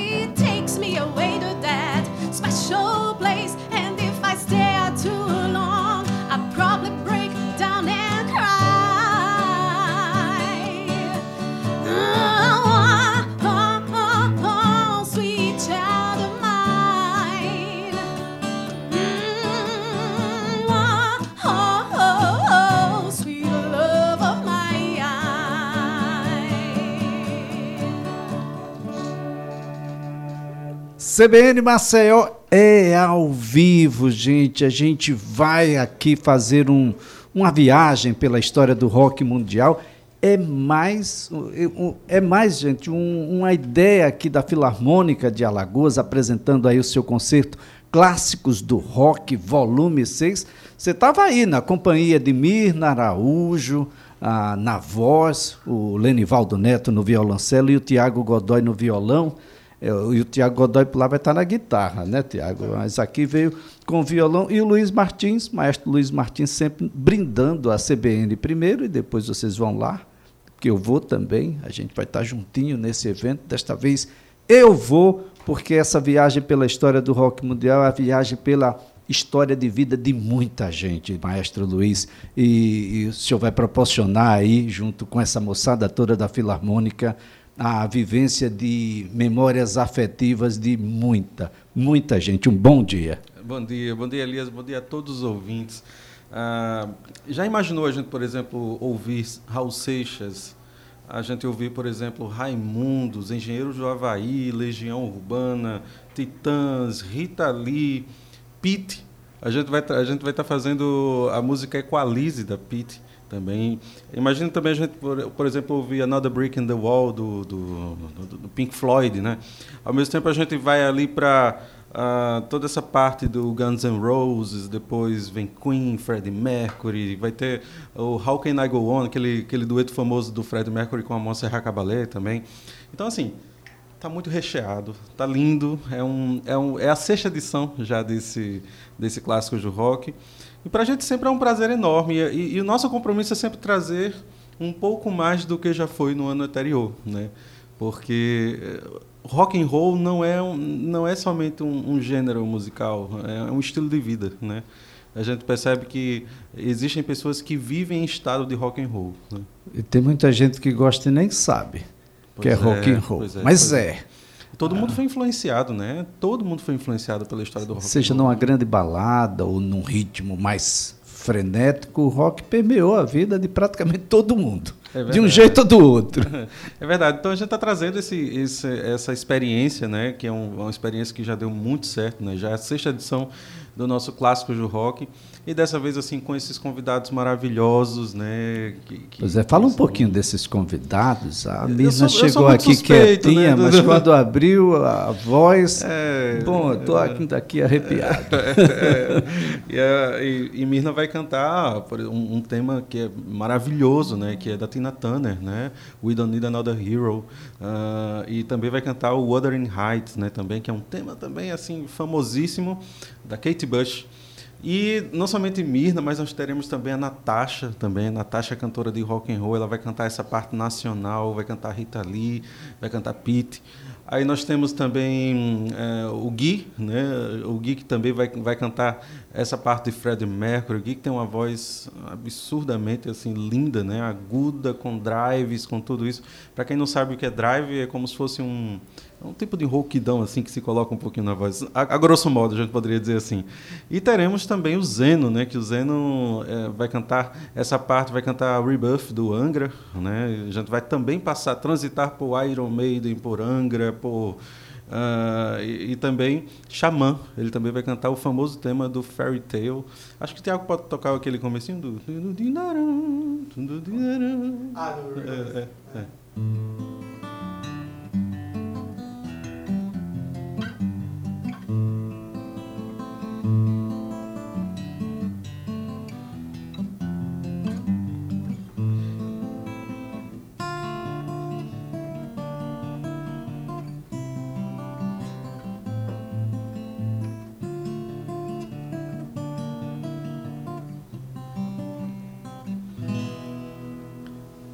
need CBN Maceió é ao vivo, gente. A gente vai aqui fazer um, uma viagem pela história do rock mundial. É mais, é mais gente, um, uma ideia aqui da Filarmônica de Alagoas, apresentando aí o seu concerto Clássicos do Rock, volume 6. Você estava aí na companhia de Mirna Araújo, ah, na voz, o Lenivaldo Neto no violoncelo e o Tiago Godoy no violão. E o Tiago Godoy lá vai estar na guitarra, né, Tiago? Mas aqui veio com violão. E o Luiz Martins, maestro Luiz Martins, sempre brindando a CBN primeiro, e depois vocês vão lá, que eu vou também. A gente vai estar juntinho nesse evento. Desta vez eu vou, porque essa viagem pela história do rock mundial é a viagem pela história de vida de muita gente, maestro Luiz, e, e, o senhor vai proporcionar aí, junto com essa moçada toda da Filarmônica, a vivência de memórias afetivas de muita, muita gente. Um bom dia. Bom dia, bom dia, Elias, bom dia a todos os ouvintes. Ah, já imaginou a gente, por exemplo, ouvir Raul Seixas, a gente ouvir, por exemplo, Raimundos, Engenheiros do Havaí, Legião Urbana, Titãs, Rita Lee, Pete. A gente vai a gente vai estar tá fazendo a música Equalize da Pete também. Imagina também a gente, por, por, exemplo, ouvir Another Brick in the Wall do, do, do, do, Pink Floyd, né? Ao mesmo tempo a gente vai ali para uh, ah, toda essa parte do Guns N' Roses, depois vem Queen, Freddie Mercury, vai ter o How Can I Go On, aquele, aquele dueto famoso do Freddie Mercury com a Montserrat Caballé também. Então, assim, tá muito recheado, tá lindo, é, um, é, um, é a sexta edição já desse, desse clássico do rock. E para a gente sempre é um prazer enorme. E, e, o nosso compromisso é sempre trazer um pouco mais do que já foi no ano anterior, né? Porque eh, rock and roll não é um, não é somente um, um, gênero musical, é um estilo de vida, né? A gente percebe que existem pessoas que vivem em estado de rock and roll. Né? E tem muita gente que gosta e nem sabe que é, é rock and roll, é, mas é. é. Todo mundo foi influenciado, né? Todo mundo foi influenciado pela história do rock. Seja numa grande balada ou num ritmo mais frenético, o rock permeou a vida de praticamente todo mundo. É de um jeito ou do outro. É verdade. Então a gente está trazendo esse, esse, essa experiência, né? Que é um, uma experiência que já deu muito certo, né? Já é a sexta edição do nosso clássico do rock. E dessa vez, assim, com esses convidados maravilhosos, né? Que, que pois é, fala um pouquinho desses convidados. A Mirna chegou aqui suspeito, quietinha, né? mas quando abriu a voz. É, bom, estou aqui daqui arrepiado. É, é, e, e, Mirna vai cantar um, um, tema que é maravilhoso, né? Que é da Tina Turner, né? We Don't Need Another Hero. Uh, e também vai cantar o Wuthering Heights, né? Também, que é um tema também, assim, famosíssimo, da Kate Bush. E não somente Mirna, mas nós teremos também a Natasha, também. A Natasha, cantora de rock and roll, ela vai cantar essa parte nacional, vai cantar Rita Lee, vai cantar Pete. Aí nós temos também é, o Gui, né? O Gui que também vai, vai cantar essa parte de Freddie Mercury. O Gui que tem uma voz absurdamente assim linda, né? Aguda, com drives, com tudo isso. Para quem não sabe o que é drive, é como se fosse um é um tipo de rouquidão assim que se coloca um pouquinho na voz. A, a, grosso modo, a gente poderia dizer assim. E teremos também o Zeno, né? Que o Zeno é, vai cantar essa parte, vai cantar Rebirth do Angra, né? A gente vai também passar, transitar por Iron Maiden, por Angra, por Uh, e, e, também Xamã, ele também vai cantar o famoso tema do Fairy Tale. Acho que o Thiago pode tocar aquele comecinho do. Ah, é, é, é.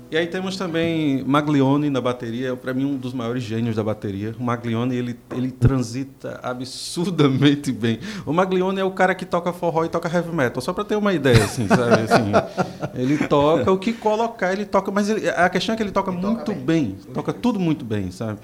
E aí temos também Maglione na bateria, para mim um dos maiores gênios da bateria. O Maglione ele, ele transita absurdamente bem. O Maglione é o cara que toca forró e toca heavy metal, só para ter uma ideia, assim, sabe? Assim, ele toca o que colocar, ele toca, mas ele, a questão é que ele toca ele muito toca bem. bem, toca tudo muito bem, sabe?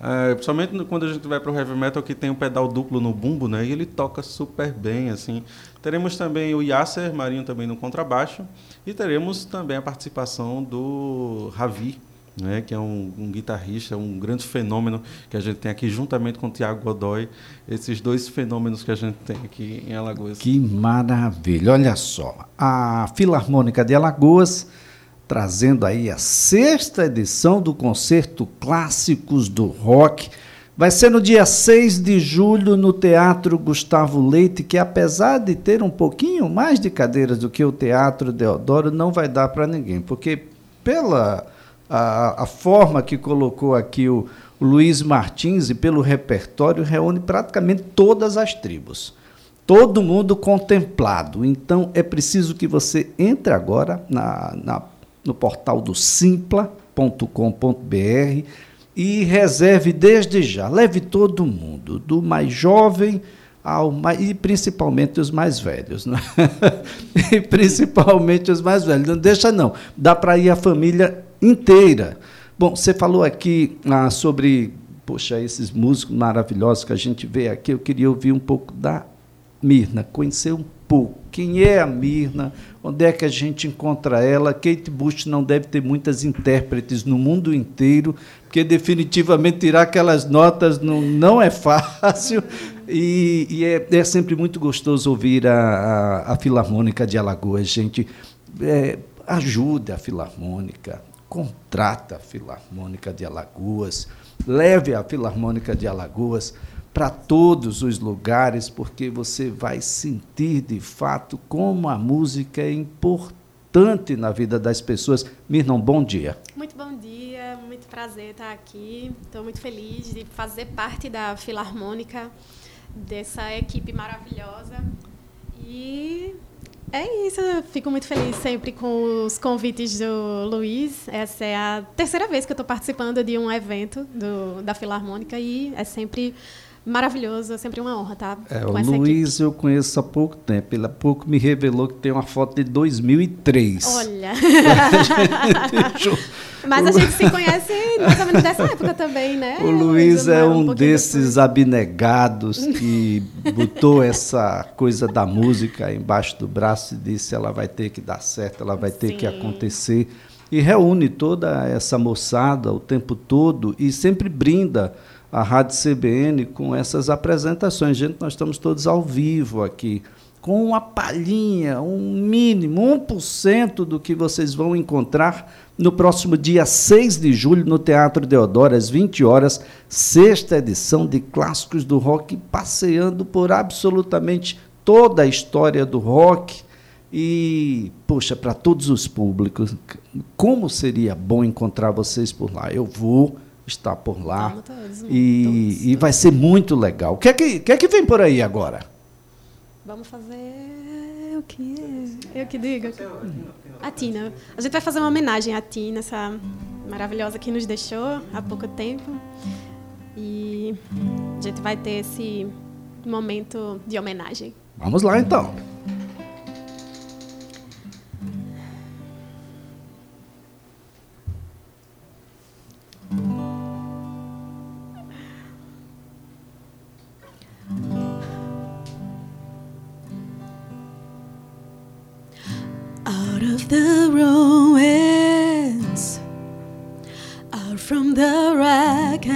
É, principalmente quando a gente vai para o heavy metal que tem um pedal duplo no bumbo, né? E ele toca super bem, assim. Teremos também o Yasser Marinho também no contrabaixo e teremos também a participação do Ravi, né, que é um, um, guitarrista, um grande fenômeno que a gente tem aqui juntamente com o Tiago Godoy, esses dois fenômenos que a gente tem aqui em Alagoas. Que maravilha! Olha só, a Filarmônica de Alagoas trazendo aí a sexta edição do concerto Clássicos do Rock. Vai ser no dia 6 de julho no Teatro Gustavo Leite, que apesar de ter um pouquinho mais de cadeiras do que o Teatro Deodoro, não vai dar para ninguém, porque pela a, a, forma que colocou aqui o, o Luiz Martins e pelo repertório, reúne praticamente todas as tribos todo mundo contemplado. Então é preciso que você entre agora na, na no portal do simpla.com.br e reserve desde já. Leve todo mundo, do mais jovem ao mais, e principalmente os mais velhos. Né? e principalmente os mais velhos. Não deixa não. Dá para ir a família inteira. Bom, você falou aqui ah, sobre, poxa, esses músicos maravilhosos que a gente vê aqui. Eu queria ouvir um pouco da Mirna, conhecer um pouco. Quem é a Mirna? Onde é que a gente encontra ela? Kate Bush não deve ter muitas intérpretes no mundo inteiro, porque definitivamente tirar aquelas notas não, não é fácil. E, e é, é, sempre muito gostoso ouvir a, a, a Filarmônica de Alagoas. Gente, é, ajude a Filarmônica, contrata a Filarmônica de Alagoas, leve a Filarmônica de Alagoas para todos os lugares, porque você vai sentir de fato como a música é importante na vida das pessoas. Mirnon, bom dia. Muito bom dia, muito prazer estar aqui. Estou muito feliz de fazer parte da Filarmônica, dessa equipe maravilhosa. E é isso, eu fico muito feliz sempre com os convites do Luiz. Essa é a terceira vez que eu estou participando de um evento do, da Filarmônica e é sempre maravilhoso, é sempre uma honra tá? é, o Luiz equipe. eu conheço há pouco tempo, ele há pouco me revelou que tem uma foto de 2003. Olha! Mas a gente se conhece mais ou menos dessa época também, né? O Luiz é um, um desses depois. abnegados que botou essa coisa da música embaixo do braço e disse ela vai ter que dar certo, ela vai ter Sim. que acontecer. E reúne toda essa moçada o tempo todo e sempre brinda a Rádio CBN com essas apresentações. Gente, nós estamos todos ao vivo aqui, com uma palhinha, um mínimo, 1% do que vocês vão encontrar no próximo dia 6 de julho, no Teatro Deodoro, às 20 horas, sexta edição de Clássicos do Rock, passeando por absolutamente toda a história do rock. E, poxa, para todos os públicos, como seria bom encontrar vocês por lá? Eu vou está por lá. Todos, e, todos, e vai ser muito legal. O que é que, que, é que vem por aí agora? Vamos fazer o que? Eu que digo. A Tina. A gente vai fazer uma homenagem à Tina, essa maravilhosa que nos deixou há pouco tempo. E a gente vai ter esse momento de homenagem. Vamos lá então. Out from the wreckage.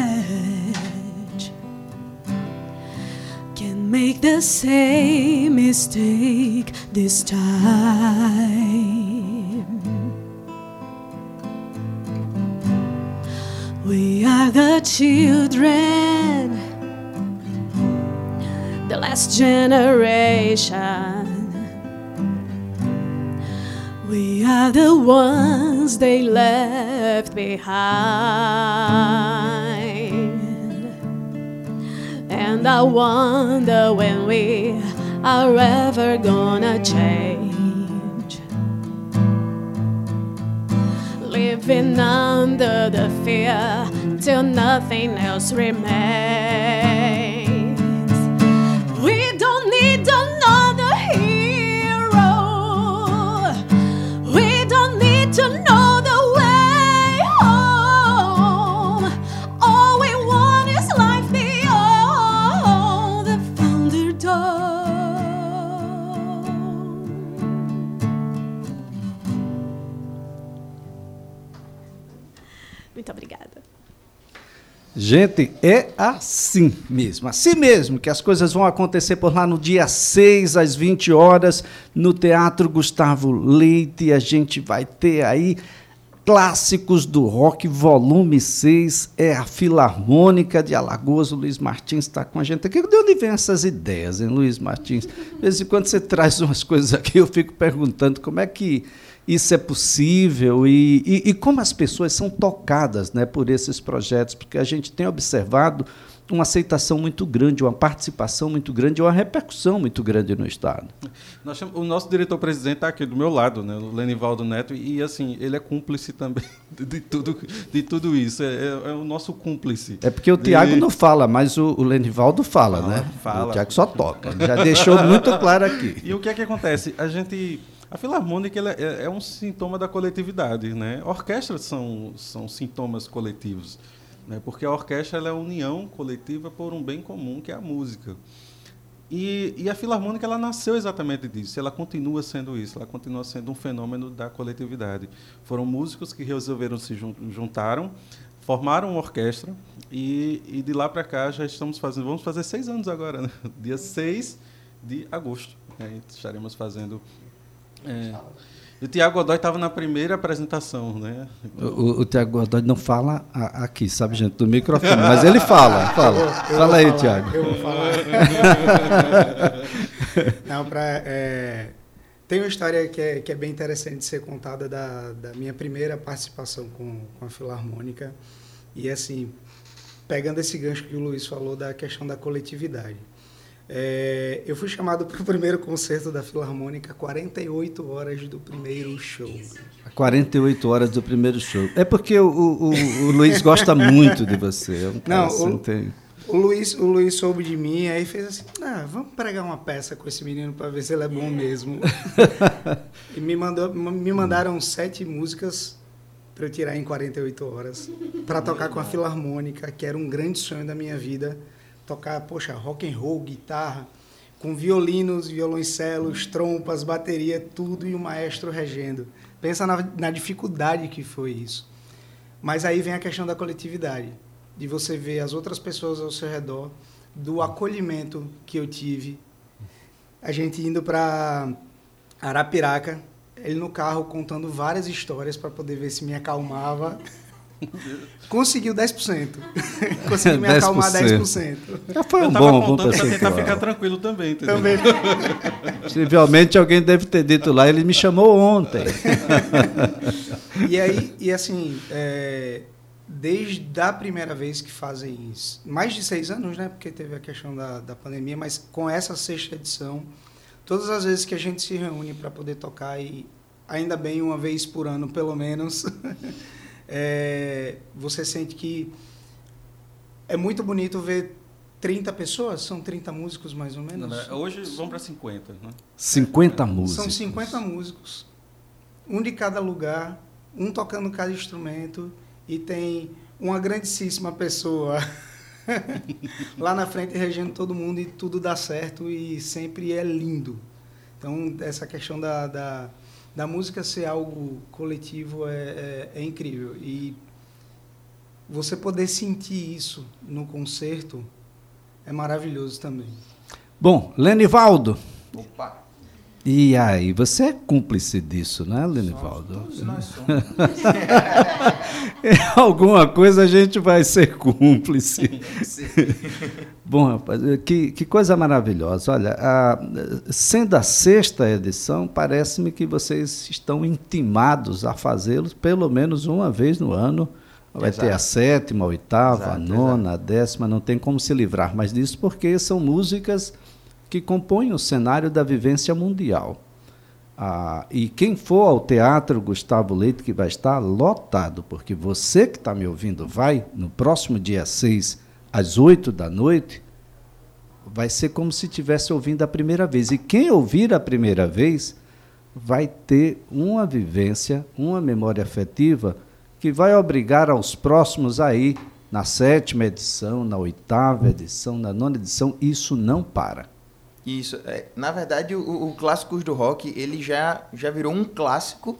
Can make the same mistake this time. We are the children, the last generation are the ones they left behind. And I wonder when we are ever gonna change. living under the fear till nothing else remains. Muito obrigada. Gente, é assim mesmo, assim mesmo, que as coisas vão acontecer por lá no dia 6, às 20 horas, no Teatro Gustavo Leite. A gente vai ter aí Clássicos do Rock, volume 6, é a Filarmônica de Alagoas. O Luiz Martins está com a gente aqui. De onde vem essas ideias, hein, Luiz Martins? De vez em quando você traz umas coisas aqui, eu fico perguntando como é que isso é possível e, e, e, como as pessoas são tocadas né, por esses projetos, porque a gente tem observado uma aceitação muito grande, uma participação muito grande, uma repercussão muito grande no Estado. Nós, o nosso diretor-presidente está aqui do meu lado, né, o Lenivaldo Neto, e assim, ele é cúmplice também de tudo, de tudo isso, é, é, é o nosso cúmplice. É porque o Tiago não fala, mas o, o Lenivaldo fala, fala né? Fala. O Tiago só toca, já deixou muito claro aqui. E o que é que acontece? A gente a filarmônica é, é, um sintoma da coletividade, né? Orquestras são, são sintomas coletivos, né? porque a orquestra é a união coletiva por um bem comum, que é a música. E, e, a filarmônica ela nasceu exatamente disso, ela continua sendo isso, ela continua sendo um fenômeno da coletividade. Foram músicos que resolveram se juntaram, formaram uma orquestra e, e de lá para cá já estamos fazendo, vamos fazer seis anos agora, né? dia 6 de agosto. Né? Estaremos fazendo é. E o Tiago Godoy estava na primeira apresentação, né? O, o Tiago Godoy não fala aqui, sabe, gente, do microfone, mas ele fala, fala. Eu, eu fala aí, Tiago. Eu vou falar. não, pra, é, tem uma história que é, que é bem interessante de ser contada da, da minha primeira participação com, com a Filarmônica. E, assim, pegando esse gancho que o Luiz falou da questão da coletividade. É, eu fui chamado para o primeiro concerto da Filarmônica 48 horas do primeiro show. 48 horas do primeiro show. É porque o, o, o Luiz gosta muito de você. É um Não, o, tem... o, Luiz, o Luiz soube de mim aí fez assim: ah, vamos pregar uma peça com esse menino para ver se ele é bom mesmo. e me, mandou, me mandaram sete músicas para eu tirar em 48 horas para tocar com a Filarmônica, que era um grande sonho da minha vida tocar, poxa, rock and roll, guitarra, com violinos, violoncelos, trompas, bateria, tudo e o maestro regendo. Pensa na, na dificuldade que foi isso. Mas aí vem a questão da coletividade, de você ver as outras pessoas ao seu redor, do acolhimento que eu tive. A gente indo para Arapiraca, ele no carro contando várias histórias para poder ver se me acalmava. Conseguiu 10%. Conseguiu me 10%. acalmar 10%. Já foi um bom, bom para tentar ficar tranquilo também, entendeu? Também. Trivialmente alguém deve ter dito lá, ele me chamou ontem. e aí, e assim, é, desde a primeira vez que fazem isso, mais de seis anos, né? Porque teve a questão da, da pandemia, mas com essa sexta edição, todas as vezes que a gente se reúne para poder tocar e ainda bem uma vez por ano, pelo menos, é, você sente que é muito bonito ver 30 pessoas, são 30 músicos mais ou menos? Não, hoje vão para 50, né? 50 é, músicos. São 50 músicos, um de cada lugar, um tocando cada instrumento e tem uma grandíssima pessoa lá na frente regendo todo mundo e tudo dá certo e sempre é lindo. Então, essa questão da, da da música ser algo coletivo é, é, é, incrível. E você poder sentir isso no concerto é maravilhoso também. Bom, Lenivaldo. Opa! E aí, você é cúmplice disso, né, Lenivaldo? Todos nós somos. Alguma coisa a gente vai ser cúmplice. Bom, rapaz, que, que coisa maravilhosa. Olha, a, sendo a sexta edição, parece-me que vocês estão intimados a fazê-los pelo menos uma vez no ano. Vai Exato. ter a sétima, a oitava, exato, a nona, exato. a décima, não tem como se livrar mais disso, porque são músicas que compõem o cenário da vivência mundial. Ah, e quem for ao Teatro Gustavo Leite, que vai estar lotado, porque você que está me ouvindo vai, no próximo dia 6, às 8 da noite, vai ser como se estivesse ouvindo a primeira vez. E quem ouvir a primeira vez vai ter uma vivência, uma memória afetiva que vai obrigar aos próximos aí, na sétima edição, na oitava edição, na nona edição, isso não para. Isso. É, na verdade, o, o Clássicos do Rock, ele já, já virou um clássico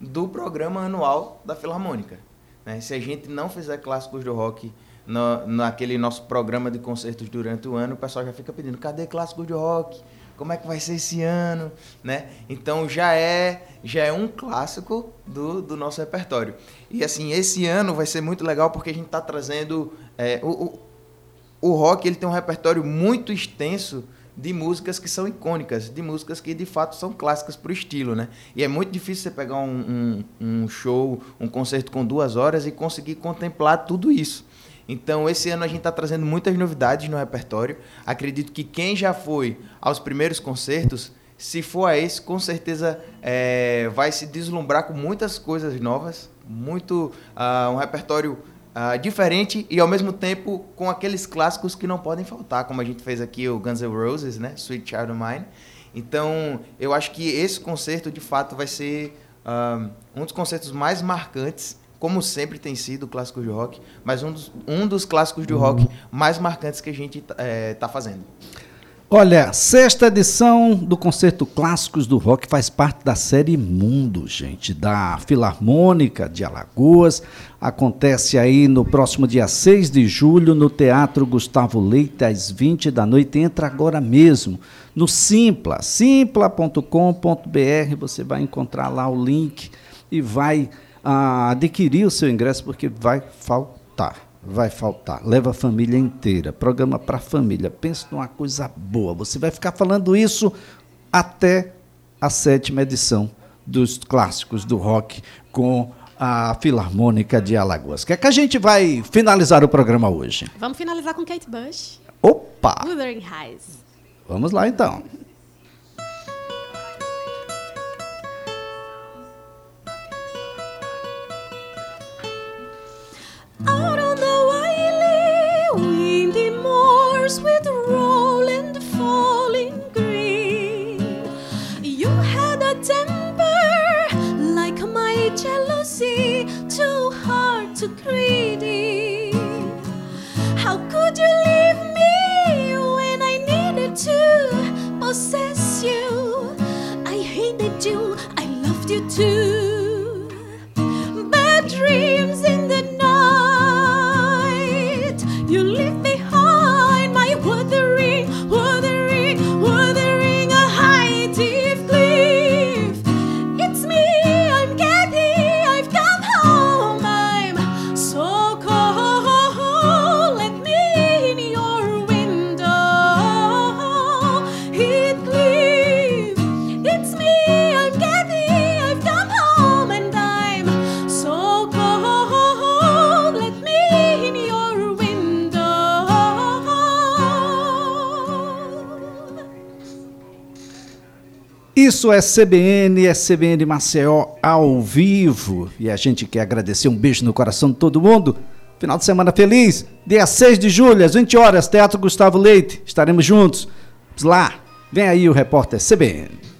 do programa anual da Filarmônica. Né? Se a gente não fizer Clássicos do Rock no, naquele nosso programa de concertos durante o ano, o pessoal já fica pedindo, cadê Clássicos do Rock? Como é que vai ser esse ano? Né? Então já é, já é um clássico do, do nosso repertório. E assim, esse ano vai ser muito legal porque a gente está trazendo... É, o, o, o rock ele tem um repertório muito extenso de músicas que são icônicas, de músicas que de fato são clássicas para o estilo, né? E é muito difícil você pegar um, um, um, show, um concerto com duas horas e conseguir contemplar tudo isso. Então, esse ano a gente está trazendo muitas novidades no repertório. Acredito que quem já foi aos primeiros concertos, se for a esse, com certeza é, vai se deslumbrar com muitas coisas novas, muito uh, um repertório uh, diferente e ao mesmo tempo com aqueles clássicos que não podem faltar, como a gente fez aqui o Guns N' Roses, né, Sweet Child of Mine. Então, eu acho que esse concerto de fato vai ser uh, um dos concertos mais marcantes, como sempre tem sido o clássico de rock, mas um dos, um dos clássicos de rock mais marcantes que a gente está é, tá fazendo. Olha, sexta edição do Concerto Clássicos do Rock faz parte da série Mundo, gente, da Filarmônica de Alagoas. Acontece aí no próximo dia 6 de julho no Teatro Gustavo Leite, às 20 da noite. Entra agora mesmo no Simpla, simpla.com.br. Você vai encontrar lá o link e vai ah, adquirir o seu ingresso, porque vai faltar vai faltar. Leva a família inteira. Programa para a família. Pensa numa coisa boa. Você vai ficar falando isso até a sétima edição dos clássicos do rock com a Filarmônica de Alagoas. Que é que a gente vai finalizar o programa hoje? Vamos finalizar com Kate Bush. Opa! Wuthering Heights. Vamos lá então. waters with roll and falling green. You had a temper like my jealousy, too hard to greedy. How could you Isso é CBN, é CBN Maceió ao vivo. E a gente quer agradecer um beijo no coração de todo mundo. Final de semana feliz. Dia 6 de julho, às 20 horas, Teatro Gustavo Leite. Estaremos juntos. Lá, vem aí o repórter CBN.